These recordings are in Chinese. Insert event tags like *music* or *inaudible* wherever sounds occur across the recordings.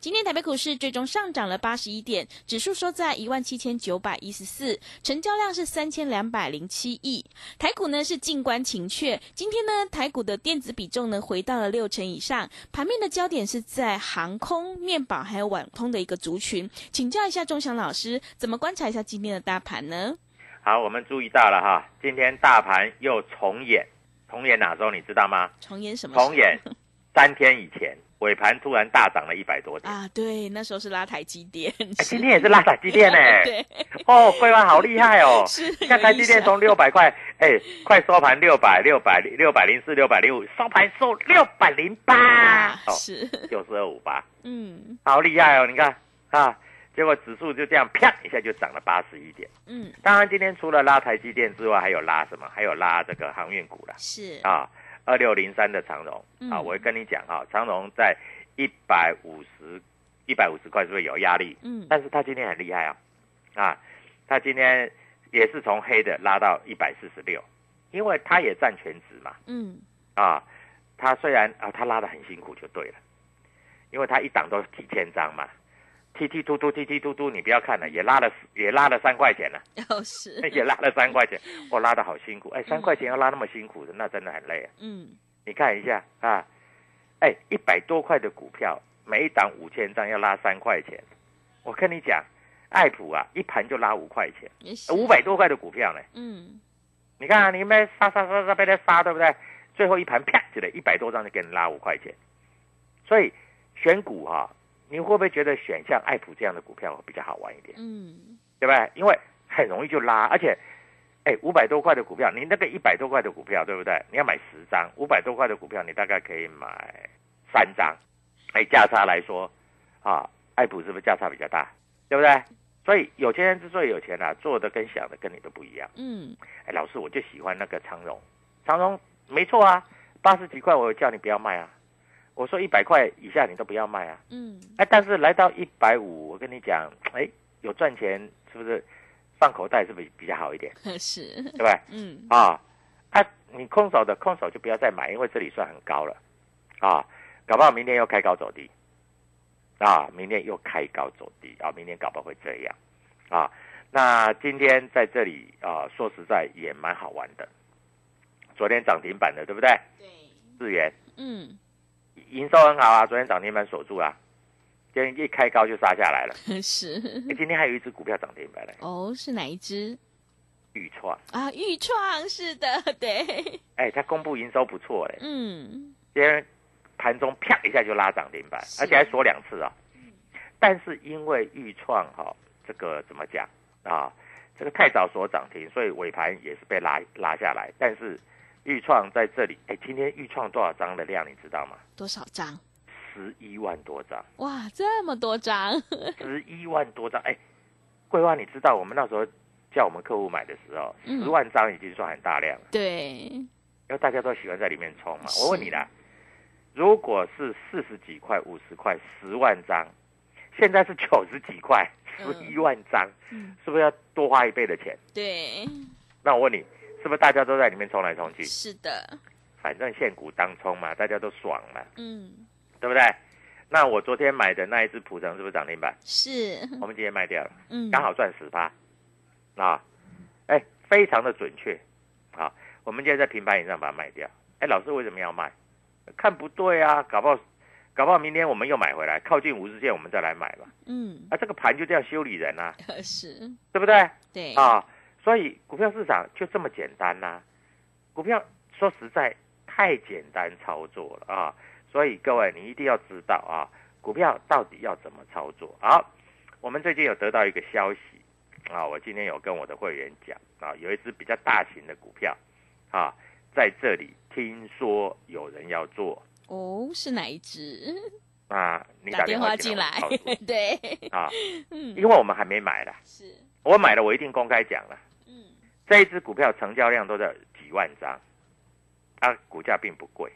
今天台北股市最终上涨了八十一点，指数收在一万七千九百一十四，成交量是三千两百零七亿。台股呢是静观情却，今天呢台股的电子比重呢回到了六成以上，盘面的焦点是在航空、面板还有网通的一个族群。请教一下钟祥老师，怎么观察一下今天的大盘呢？好，我们注意到了哈，今天大盘又重演，重演哪周你知道吗？重演什么？重演三天以前。尾盘突然大涨了一百多点啊！对，那时候是拉台积电，哎，今天也是拉台积电呢。*laughs* 对，哦，桂花好厉害哦！*laughs* 是，看台积电从六百块，哎，快收盘六百六百六百零四六百零五，收盘收六百零八，哦，是九十二五八，嗯，好厉害哦！你看啊，结果指数就这样啪一下就涨了八十一点，嗯，当然今天除了拉台积电之外，还有拉什么？还有拉这个航运股了，是啊。二六零三的长荣啊，我会跟你讲哈，长荣在一百五十一百五十块是不是有压力？嗯，但是他今天很厉害啊，啊，他今天也是从黑的拉到一百四十六，因为他也占全值嘛，嗯，啊，他虽然啊，他拉的很辛苦就对了，因为他一档都几千张嘛。踢踢突突踢踢突突，你不要看了，也拉了也拉了三块钱了，哦是，*laughs* 也拉了三块钱，*laughs* 我拉的好辛苦，哎，三块钱要拉那么辛苦的，那真的很累啊。嗯，你看一下啊，哎，一百多块的股票，每一档五千张要拉三块钱，我跟你讲，爱普啊，一盘就拉五块钱，五百多块的股票呢，嗯，你看啊，你们杀杀杀杀被他杀，对不对？最后一盘啪起来，一百多张就给你拉五块钱，所以选股哈。你会不会觉得选像爱普这样的股票比较好玩一点？嗯，对不对？因为很容易就拉，而且，哎，五百多块的股票，你那个一百多块的股票，对不对？你要买十张，五百多块的股票，你大概可以买三张。哎，价差来说，啊，爱普是不是价差比较大？对不对？所以有钱人之所以有钱啊，做的跟想的跟你都不一样。嗯，哎，老师，我就喜欢那个长荣，长荣没错啊，八十几块，我叫你不要卖啊。我说一百块以下你都不要卖啊，嗯，哎，但是来到一百五，我跟你讲，哎，有赚钱是不是？放口袋是不是比较好一点？*laughs* 是，对吧？嗯，啊，啊，你空手的空手就不要再买，因为这里算很高了，啊，搞不好明天又开高走低，啊，明天又开高走低，啊，明天搞不好会这样，啊，那今天在这里啊，说实在也蛮好玩的，昨天涨停板的对不对？对，日元，嗯。营收很好啊，昨天涨停板锁住啊，今天一开高就杀下来了。*laughs* 是，今天还有一只股票涨停板嘞。哦，是哪一只？豫创啊，豫创是的，*laughs* 对。哎，它公布营收不错嘞。嗯。今天盘中啪一下就拉涨停板，而且还锁两次啊。但是因为豫创哈，这个怎么讲啊？这个太早锁涨停，所以尾盘也是被拉拉下来。但是豫创在这里，哎，今天豫创多少张的量你知道吗？多少张？十一万多张。哇，这么多张！*laughs* 十一万多张，哎，桂花，你知道我们那时候叫我们客户买的时候，嗯十万张已经算很大量了，对，因为大家都喜欢在里面冲嘛。我问你啦，如果是四十几块、五十块、十万张，现在是九十几块，十嗯一万张，嗯是不是要多花一倍的钱？对，那我问你，是不是大家都在里面冲来冲去？是的，反正现股当冲嘛，大家都爽嘛，嗯，对不对？那我昨天买的那一只普成是不是涨停板？是，我们今天卖掉了，嗯，刚好赚十八，啊，哎，非常的准确，啊，我们今天在平盘以上把它卖掉。哎，老师为什么要卖？看不对啊，搞不好，搞不好明天我们又买回来，靠近五日线我们再来买吧。嗯，啊，这个盘就这样修理人啊，*laughs* 是，对不对？对，啊，所以股票市场就这么简单啦、股票说实在太简单操作了啊，所以各位你一定要知道啊，股票到底要怎么操作。好，我们最近有得到一个消息啊，我今天有跟我的会员讲啊，有一只比较大型的股票啊，在这里听说有人要做。哦，是哪一只？啊，你打打电话进来 *laughs* 对，啊，嗯，因为我们还没买啦，是，我买了我一定公开讲了。嗯，这一只股票成交量都在几万张，啊，股价并不贵，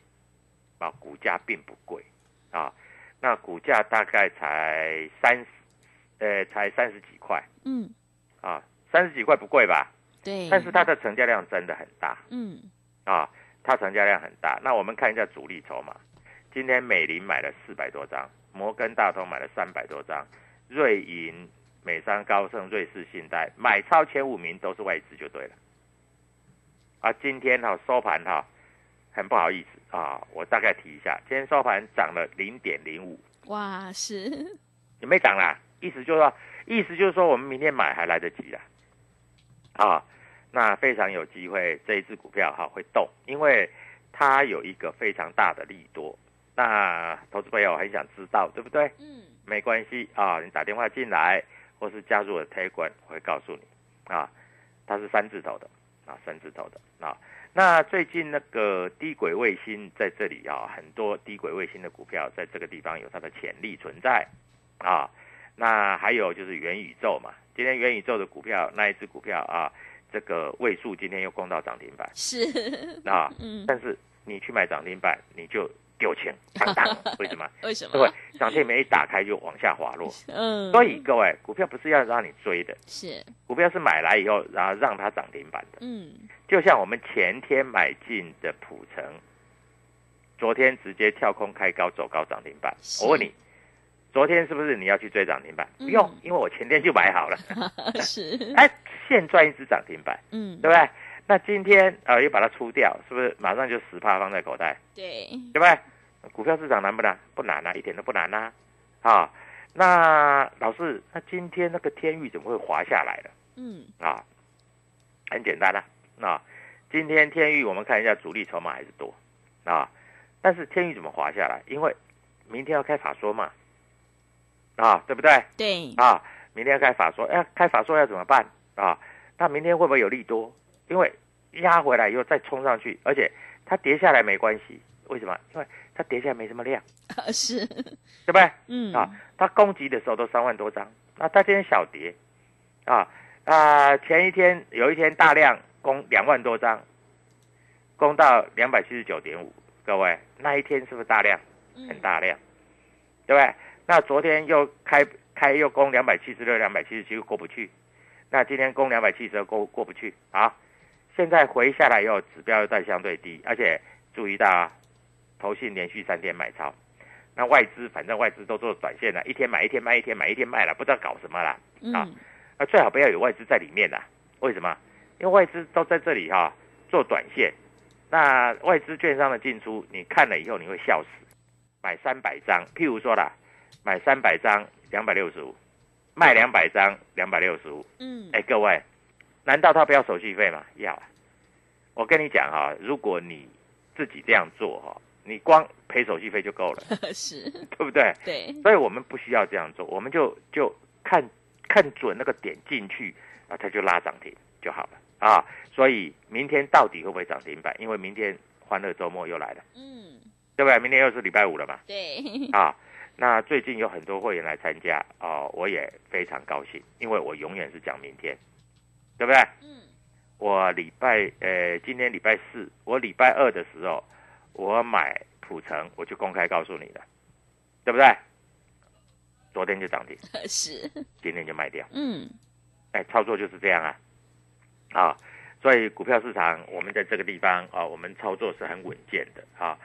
啊，股价并不贵，啊，那股价大概才三十，呃，才三十几块，嗯，啊，三十几块不贵吧？对，但是它的成交量真的很大，嗯，啊，它成交量很大。那我们看一下主力筹码，今天美林买了四百多张，摩根大通买了三百多张，瑞银、美商高盛、瑞士信贷买超前五名都是外资就对了。啊，今天哈、收盘哈、很不好意思啊，我大概提一下，今天收盘涨了零点零五，哇，是，*laughs* 也没涨啦，意思就是说，意思就是说我们明天买还来得及啊，啊，那非常有机会这一只股票哈会动，因为它有一个非常大的利多。那投资朋友很想知道，对不对？嗯，没关系啊，你打电话进来，或是加入我的 Telegram，我会告诉你啊，它是三字头的啊，三字头的啊。那最近那个低轨卫星在这里啊，很多低轨卫星的股票在这个地方有它的潜力存在啊。那还有就是元宇宙嘛，今天元宇宙的股票那一只股票啊，这个位数今天又攻到涨停板是，啊，*laughs* 嗯，但是你去买涨停板，你就丢钱 *laughs* 为什么？为什么？对不对？涨停板一打开就往下滑落。嗯，所以各位，股票不是要让你追的，是，股票是买来以后，然后让它涨停板的。嗯，就像我们前天买进的普成，昨天直接跳空开高走高涨停板。我问你，昨天是不是你要去追涨停板？嗯不用，因为我前天就买好了。*laughs* 是，*laughs* 哎，现赚一只涨停板，嗯，对不对？那今天呃又把它出掉，是不是马上就十趴放在口袋？对，对不对？股票市场难不难？不难啊，一点都不难呐、啊。那老师，那今天那个天域怎么会滑下来了？嗯，啊，很简单啦、啊。今天天域我们看一下主力筹码还是多啊，但是天域怎么滑下来？因为明天要开法说嘛，啊，对不对？对，啊，明天要开法说，哎，开法说要怎么办啊？那明天会不会有利多？因为压回来以后再冲上去，而且它跌下来没关系，为什么？因为它跌下来没什么量，*laughs* 是，对不对？嗯，啊，它攻击的时候都三万多张，那它今天小跌，啊啊，前一天有一天大量攻两万多张，攻到两百七十九点五，各位那一天是不是大量？嗯很大量，对不对？那昨天又开开又攻两百七十六、两百七十七又过不去，那今天攻两百七十二过过不去啊！现在回下来以后，指标又在相对低，而且注意到啊，投信连续三天买超，那外资反正外资都做短线了，一天买一天卖，一天买一天卖了，不知道搞什么啦。啊嗯，那最好不要有外资在里面啦。为什么？因为外资都在这里哈、做短线，那外资券商的进出，你看了以后你会笑死。买三百张，譬如说啦，买三百张两百六十五，卖两百张两百六十五。嗯，哎，各位，难道他不要手续费吗？要啊。我跟你讲哈、如果你自己这样做哈、你光赔手续费就够了，*laughs* 是，对不对？对，所以我们不需要这样做，我们就就看看准那个点进去啊，它就拉涨停就好了啊。所以明天到底会不会涨停板？因为明天欢乐周末又来了，嗯，对不对？明天又是礼拜五了嘛，对，啊。那最近有很多会员来参加哦，我也非常高兴，因为我永远是讲明天，对不对？嗯，我礼拜呃，今天礼拜四，我礼拜二的时候，我买普城，我就公开告诉你了，对不对？昨天就涨停，*laughs* 是，今天就卖掉，嗯，哎，操作就是这样啊，啊，所以股票市场我们在这个地方啊，我们操作是很稳健的啊，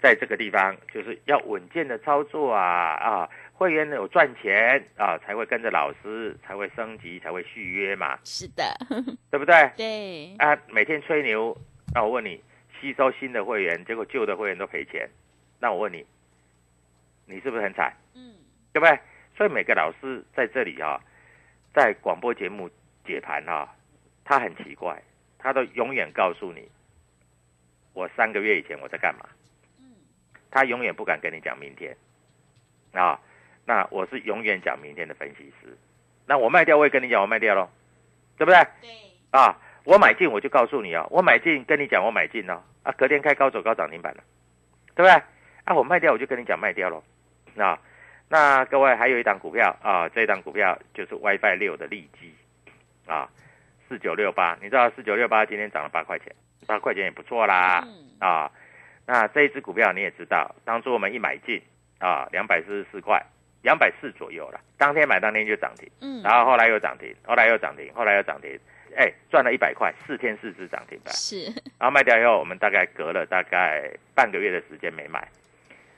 在这个地方就是要稳健的操作啊啊，会员有赚钱啊，才会跟着老师，才会升级，才会续约嘛，是的，*laughs* 对不对？对，啊，每天吹牛，那我问你，吸收新的会员，结果旧的会员都赔钱，那我问你，你是不是很惨？嗯，对不对？所以每个老师在这里啊，在广播节目解盘哈、他很奇怪，他都永远告诉你，我三个月以前我在干嘛，嗯。他永远不敢跟你讲明天，啊，那我是永远讲明天的分析师，那我卖掉我也跟你讲我卖掉喽，对不对？对，啊，我买进我就告诉你哦，我买进跟你讲我买进哦，啊，隔天开高走高涨停板了，对不对？啊，我卖掉我就跟你讲卖掉喽，啊，那各位还有一档股票啊，这一档股票就是 WiFi 六的利基啊，四九六八，你知道四九六八今天涨了八块钱，八块钱也不错啦，嗯，啊，那这一只股票你也知道，当初我们一买进啊，两百四十四块，两百四左右了，当天买当天就涨停。嗯，然后后来又涨停，后来又涨停，后来又涨停，哎，赚了一百块，四天四只涨停板。是，然后卖掉以后，我们大概隔了大概半个月的时间没买，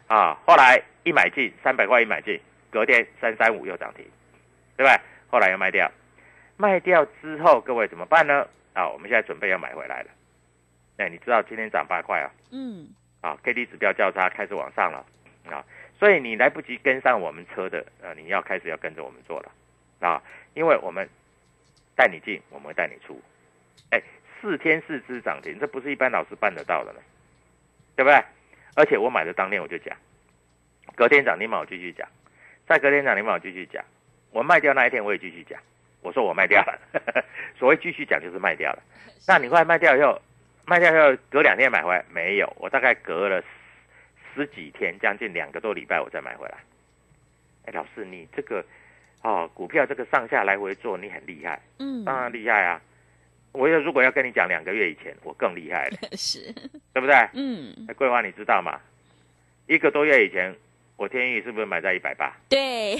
啊，后来一买进三百块一买进，隔天三三五又涨停，对吧？后来又卖掉，卖掉之后各位怎么办呢？啊，我们现在准备要买回来了。哎，你知道今天涨八块啊？嗯，啊，K D 指标交叉开始往上了啊，所以你来不及跟上我们车的，呃，你要开始要跟着我们做了啊，因为我们带你进，我们会带你出，哎，四天四只涨停，这不是一般老师办得到的呢，对不对？而且我买的当天我就讲，隔天涨停板我继续讲，再隔天涨停板我继续讲，我卖掉那一天我也继续讲，我说我卖掉了，*laughs* 所谓继续讲就是卖掉了，那你后来卖掉以后。卖掉以后，隔两天买回来没有？我大概隔了十十几天，将近两个多礼拜，我再买回来。哎，老师，你这个哦，股票这个上下来回做，你很厉害，嗯，当然厉害啊！我要如果要跟你讲两个月以前，我更厉害了，*laughs* 是，对不对？嗯，那桂花你知道吗？一个多月以前，我天宇是不是买在一百八，对，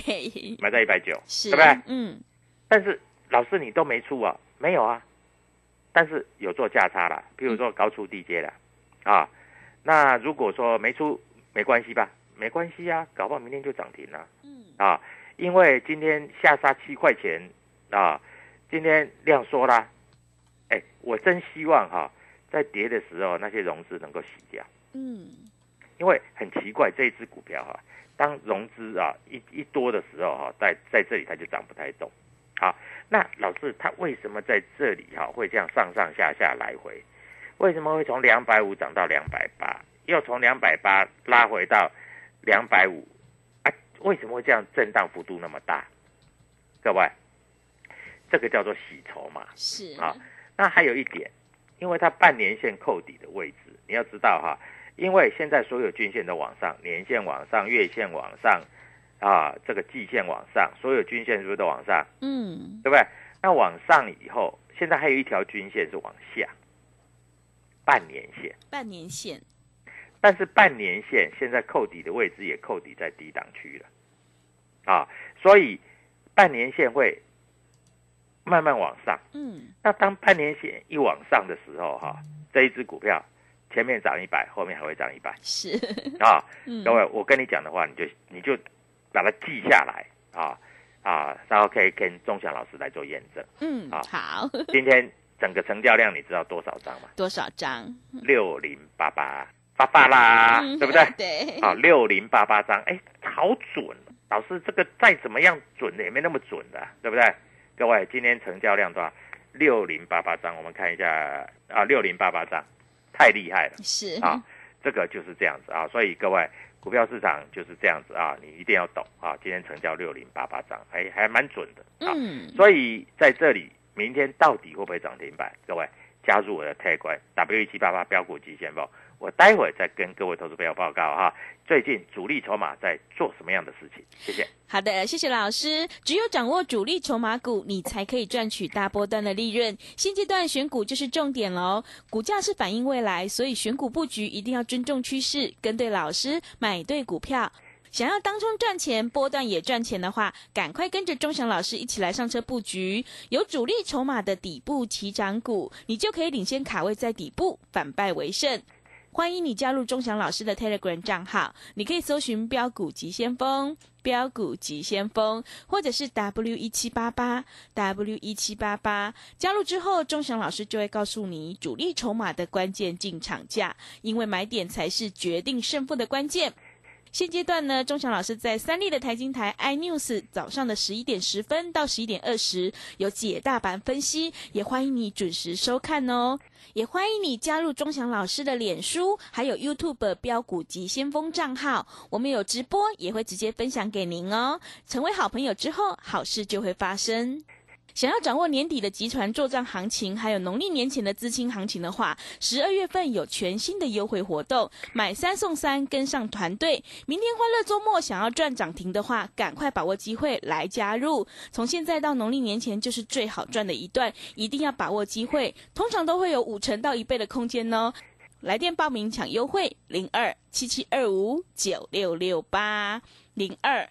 买在一百九，是，对不对？嗯，但是老师你都没出啊？没有啊，但是有做价差了，譬如说高出低接了，啊，那如果说没出没关系吧？没关系啊，搞不好明天就涨停了。嗯，啊，因为今天下杀七块钱啊，今天量缩啦，哎，我真希望哈、在跌的时候那些融资能够洗掉，嗯，因为很奇怪这一只股票哈、当融资啊一一多的时候哈、在在这里它就涨不太动。好，那老师他为什么在这里哈、会这样上上下下来回？为什么会从两百五涨到两百八，又从两百八拉回到两百五？啊，为什么会这样震荡幅度那么大？各位，这个叫做洗筹嘛。是，啊那还有一点，因为它半年线扣底的位置，你要知道哈，因为现在所有均线都往上，年线往上，月线往上，啊，这个季线往上，所有均线是不是都往上？嗯，对不对？那往上以后，现在还有一条均线是往下，半年线。半年线，但是半年线现在扣底的位置也扣底在低档区了，啊，所以半年线会慢慢往上。嗯，那当半年线一往上的时候，哈、这一只股票前面涨一百，后面还会涨一百是，啊。*laughs* 嗯，各位，我跟你讲的话，你就你就把它记下来啊啊，然后可以跟钟祥老师来做验证。嗯，好好，今天整个成交量你知道多少张吗？多少张？六零八八八八啦，嗯对不对？*laughs* 对，好，六零八八张，哎，好准！老师，这个再怎么样准的也没那么准的，对不对？各位，今天成交量多少？六零八八张，我们看一下啊，六零八八张，太厉害了是，啊！这个就是这样子啊，所以各位股票市场就是这样子啊，你一定要懂啊。今天成交六零八八张，哎，还蛮准的啊。嗯，所以在这里，明天到底会不会涨停板？各位加入我的 tag W 一七八八标股极限报，我待会再跟各位投资朋友报告哈。最近主力筹码在做什么样的事情？谢谢。好的，谢谢老师。只有掌握主力筹码股，你才可以赚取大波段的利润。现阶段选股就是重点喽，股价是反映未来，所以选股布局一定要尊重趋势，跟对老师，买对股票。想要当中赚钱，波段也赚钱的话，赶快跟着钟祥老师一起来上车布局，有主力筹码的底部起涨股，你就可以领先卡位在底部，反败为胜。欢迎你加入钟祥老师的 Telegram 账号，你可以搜寻“标股急先锋”、“标股急先锋”，或者是 W 一七八八 W 一七八八。加入之后，钟祥老师就会告诉你主力筹码的关键进场价，因为买点才是决定胜负的关键。现阶段呢，钟祥老师在三立的财经台 iNews 早上的十一点十分到十一点二十有解大盘分析，也欢迎你准时收看哦。也欢迎你加入钟祥老师的脸书，还有 YouTube 标股及先锋账号，我们有直播，也会直接分享给您哦。成为好朋友之后，好事就会发生。想要掌握年底的集团做账行情，还有农历年前的资金行情的话，十二月份有全新的优惠活动，买三送三，跟上团队。明天欢乐周末，想要赚涨停的话，赶快把握机会来加入。从现在到农历年前就是最好赚的一段，一定要把握机会，通常都会有五成到一倍的空间哦。来电报名抢优惠，零二七七二五九六六八零二。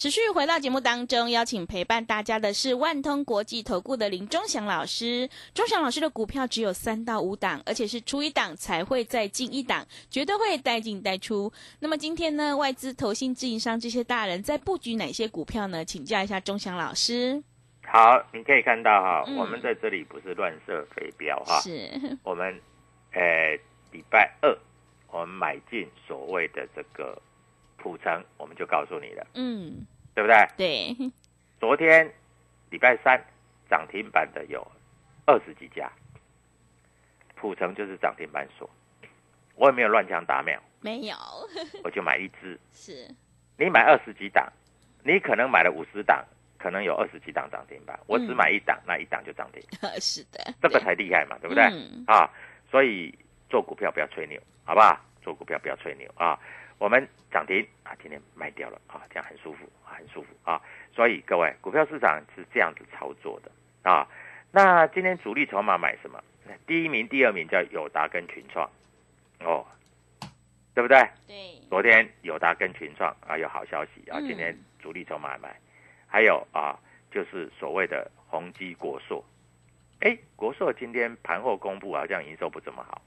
持续回到节目当中，邀请陪伴大家的是万通国际投顾的林忠祥老师。忠祥老师的股票只有三到五档，而且是出一档才会再进一档，绝对会带进带出。那么今天呢，外资、投信、自营商这些大人在布局哪些股票呢？请教一下忠祥老师。好，你可以看到哈，嗯我们在这里不是乱射飞镖哈，是，我们呃礼拜二我们买进所谓的这个普成，我们就告诉你了，嗯，对不对？对，昨天礼拜三涨停板的有二十几家，普成就是涨停板所，我也没有乱枪打鸟，没有，*laughs* 我就买一只。是，你买二十几档，你可能买了五十档，可能有二十几档涨停板，我只买一档，那一档就涨停，*laughs* 是的，这个才厉害嘛，对不对？嗯。啊，所以做股票不要吹牛，好不好？做股票不要吹牛啊！我们涨停啊，今天卖掉了啊，这样很舒服，很舒服啊！所以各位，股票市场是这样子操作的啊。那今天主力筹码买什么？那第一名、第二名叫友达跟群创，哦，对不对？对，昨天友达跟群创啊有好消息啊，嗯今天主力筹码买，还有啊就是所谓的宏基国硕，哎，国硕今天盘后公布好像营收不怎么好，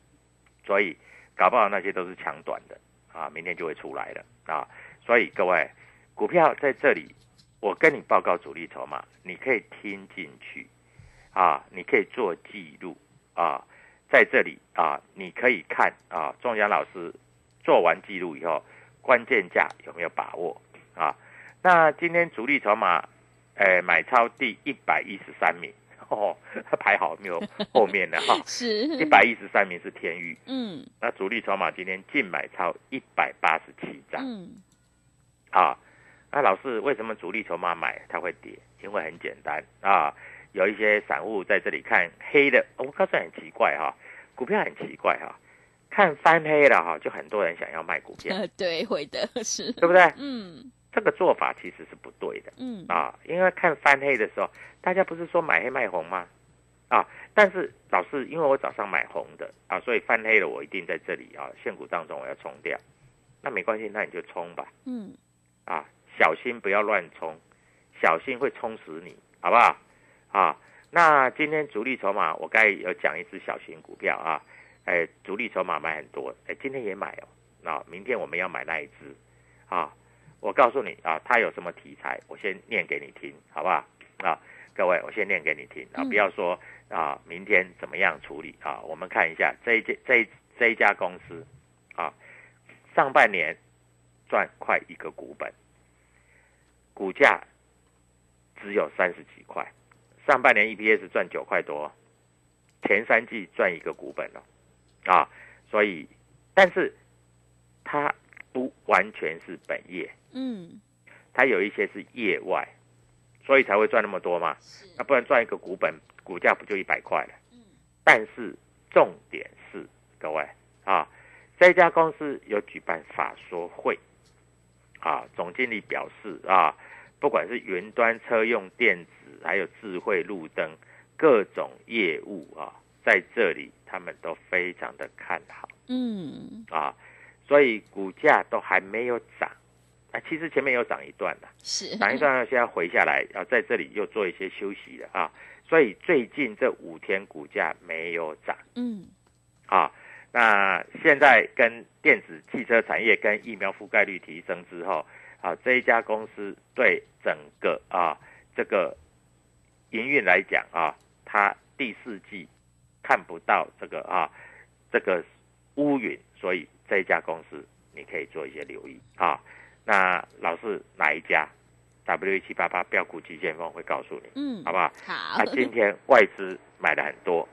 所以搞不好那些都是抢短的啊，明天就会出来了啊，所以各位股票在这里，我跟你报告主力筹码，你可以听进去啊，你可以做记录啊，在这里啊，你可以看啊，仲祥老师做完记录以后，关键价有没有把握啊？那今天主力筹码，呃，买超第一百一十三名，哦，排好没有后面的哈，*laughs* 是，一百一十三名是天域，嗯那主力筹码今天净买超一百八十七张嗯，啊。那老师为什么主力筹码买它会跌？因为很简单啊，有一些散户在这里看黑的，我告诉你很奇怪哈、股票很奇怪哈、看翻黑了哈，就很多人想要卖股票，呃，对，会的，是，对不对？嗯这个做法其实是不对的嗯，啊，因为看翻黑的时候，大家不是说买黑卖红吗？啊。但是老师，因为我早上买红的啊，所以翻黑了，我一定在这里啊，现股当中我要冲掉。那没关系，那你就冲吧。嗯，啊，小心不要乱冲，小心会冲死你，好不好？啊，那今天主力筹码，我该有讲一只小型股票啊，哎，主力筹码买很多，哎，今天也买哦。那明天我们要买那一只，啊，我告诉你啊，它有什么题材，我先念给你听，好不好？啊，各位，我先念给你听啊，不要说。啊，明天怎么样处理啊？我们看一下这一这这这一家公司啊，上半年赚快一个股本，股价只有三十几块，上半年 EPS 赚九块多，前三季赚一个股本了啊，所以但是它不完全是本业，嗯，它有一些是业外，所以才会赚那么多嘛，那不然赚一个股本。股价不就一百块了？嗯，但是重点是各位啊，这家公司有举办法说会啊，总经理表示啊，不管是云端车用电子，还有智慧路灯各种业务啊，在这里他们都非常的看好。嗯，啊，所以股价都还没有涨啊，其实前面有涨一段的，是涨一段，现在回下来，要在这里又做一些休息了啊。所以最近这五天股价没有涨，嗯，啊，那现在跟电子汽车产业跟疫苗覆盖率提升之后，啊，这一家公司对整个啊这个营运来讲啊，它第四季看不到这个啊这个乌云，所以这一家公司你可以做一些留意啊。那老是哪一家？W 一七八八标股急先锋会告诉你，嗯，好不好？好。那今天外资买了很多，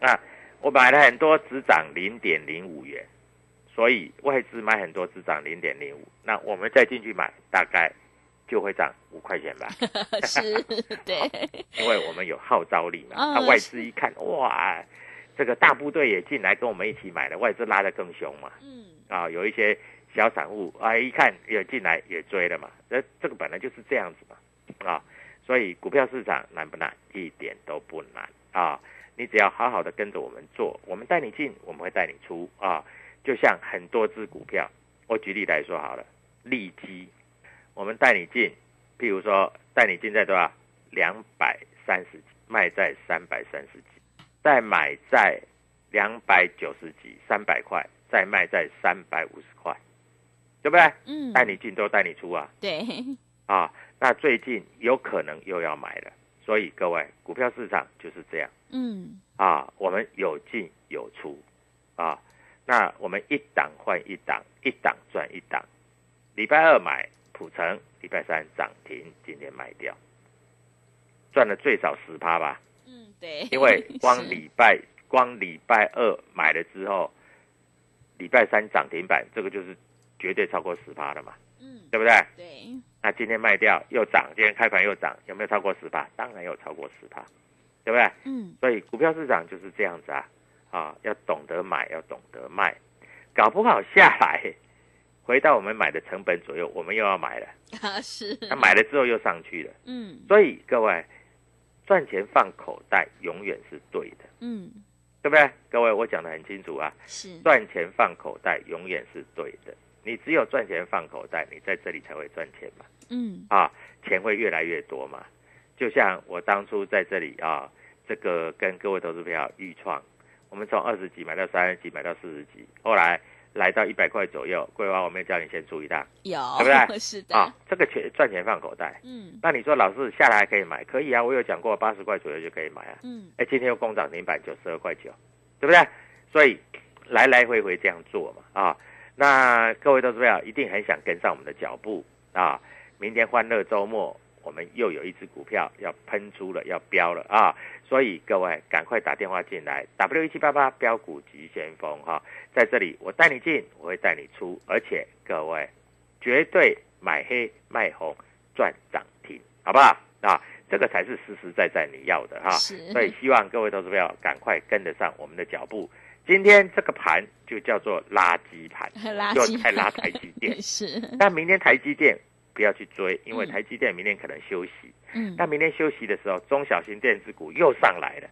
那我买了很多，只涨零点零五元，所以外资买很多，只涨零点零五。那我们再进去买，大概就会涨五块钱吧？*laughs* 是，*laughs* 对，因为我们有号召力嘛。那外资一看，哇，这个大部队也进来跟我们一起买了，外资拉得更凶嘛。嗯，啊，有一些。小散户啊，一看也进来也追了嘛，那这个本来就是这样子嘛，啊，所以股票市场难不难？一点都不难啊！你只要好好的跟着我们做，我们带你进，我们会带你出啊。就像很多只股票，我举例来说好了，利基，我们带你进，譬如说带你进在多少？两百三十几，卖在三百三十几，再买在两百九十几，三百块，再卖在三百五十块。对不对？嗯，带你进都带你出啊。对，啊，那最近有可能又要买了，所以各位，股票市场就是这样。嗯，啊，我们有进有出，啊，那我们一档换一档，一档赚一档。礼拜二买普成，礼拜三涨停，今天卖掉，赚了最少十趴吧。嗯，对，因为光 *laughs* 礼拜光礼拜二买了之后，礼拜三涨停板，这个就是。绝对超过十趴了嘛，嗯，对不对？对。那今天卖掉又涨，今天开盘又涨，有没有超过十趴？当然有超过十趴，对不对？嗯。所以股票市场就是这样子啊，啊，要懂得买，要懂得卖，搞不好下来回到我们买的成本左右，我们又要买了啊，*laughs* 是。那买了之后又上去了，嗯。所以各位赚钱放口袋永远是对的，嗯，对不对？各位我讲的很清楚啊，是赚钱放口袋永远是对的。你只有赚钱放口袋，你在这里才会赚钱嘛。嗯，啊，钱会越来越多嘛。就像我当初在这里啊，这个跟各位投资朋友预创，我们从二十几买到三十几，买到四十几，后来来到一百块左右。桂花，我没有叫你先出一趟，有，对不对？*laughs* 是的。啊，这个钱赚钱放口袋。嗯，那你说老师下来还可以买？可以啊，我有讲过八十块左右就可以买啊。嗯，哎，今天又攻涨停板九十二块九，对不对？所以来来回回这样做嘛，啊。那各位都知道，一定很想跟上我们的脚步啊！明天欢乐周末，我们又有一只股票要喷出了，要飙了啊！所以各位赶快打电话进来，W 一七八八标股急先锋哈，在这里我带你进，我会带你出，而且各位绝对买黑卖红赚涨停，好不好？啊，这个才是实实在在你要的哈！所以希望各位投资友赶快跟得上我们的脚步。今天这个盘就叫做垃圾盘，*laughs* 就太拉台积电。*laughs* 是，但明天台积电不要去追，因为台积电明天可能休息。嗯，但明天休息的时候，中小型电子股又上来了。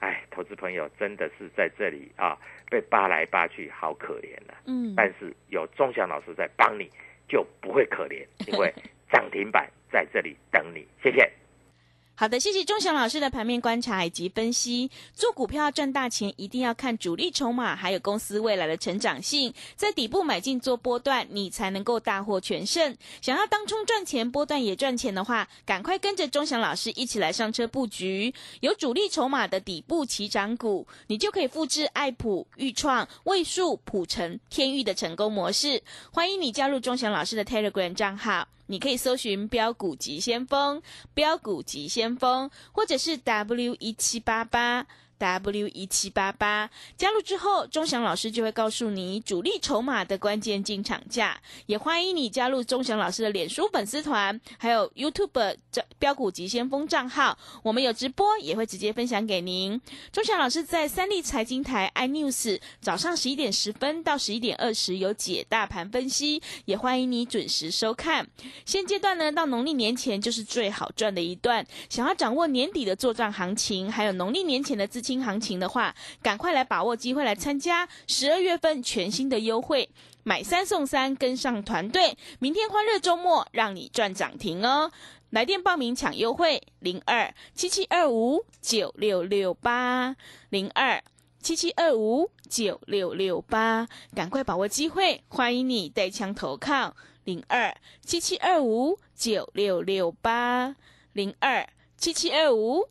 哎，投资朋友真的是在这里啊，被扒来扒去，好可怜呐、嗯，但是有钟祥老师在帮你，就不会可怜，因为涨停板在这里等你。谢谢。好的，谢谢钟祥老师的盘面观察以及分析。做股票要赚大钱，一定要看主力筹码，还有公司未来的成长性，在底部买进做波段，你才能够大获全胜。想要当冲赚钱，波段也赚钱的话，赶快跟着钟祥老师一起来上车布局，有主力筹码的底部起涨股，你就可以复制爱普、裕创、位数、普成、天域的成功模式。欢迎你加入钟祥老师的 Telegram 账号。你可以搜寻“标股急先锋”、“标股急先锋”，或者是 W 一七八八。W 一七八八加入之后，钟祥老师就会告诉你主力筹码的关键进场价。也欢迎你加入钟祥老师的脸书粉丝团，还有 YouTube 这标股急先锋账号。我们有直播，也会直接分享给您。钟祥老师在三立财经台 iNews 早上十一点十分到十一点二十有解大盘分析，也欢迎你准时收看。现阶段呢，到农历年前就是最好赚的一段。想要掌握年底的做账行情，还有农历年前的资金行情的话，赶快来把握机会来参加十二月份全新的优惠，买三送三，跟上团队，明天欢乐周末让你赚涨停哦！来电报名抢优惠，零二七七二五九六六八零二。七七二五九六六八，赶快把握机会，欢迎你带枪投靠零二七七二五九六六八零二七七二五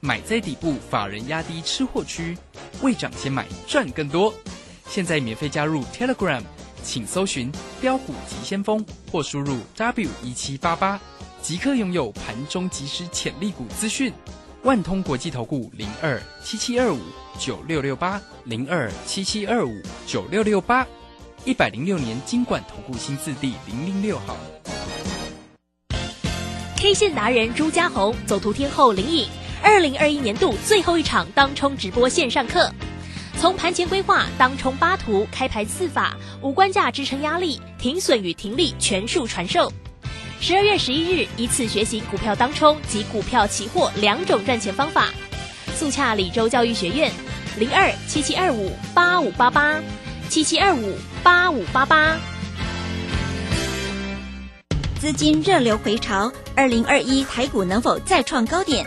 买在底部，法人压低吃货区，未涨先买赚更多。现在免费加入 Telegram，请搜寻“标股急先锋”或输入 W 一七八八，即刻拥有盘中即时潜力股资讯。万通国际投顾零二七七二五九六六八零二七七二五九六六八，一百零六年经管投顾新字第零零六号。K 线达人朱家红，走图天后林颖，二零二一年度最后一场当冲直播线上课，从盘前规划、当冲八图、开盘四法、无关价支撑压力、停损与停利全数传授。十二月十一日，一次学习股票当冲及股票期货两种赚钱方法。速洽李州教育学院，零二七七二五八五八八七七二五八五八八。资金热流回潮，二零二一台股能否再创高点？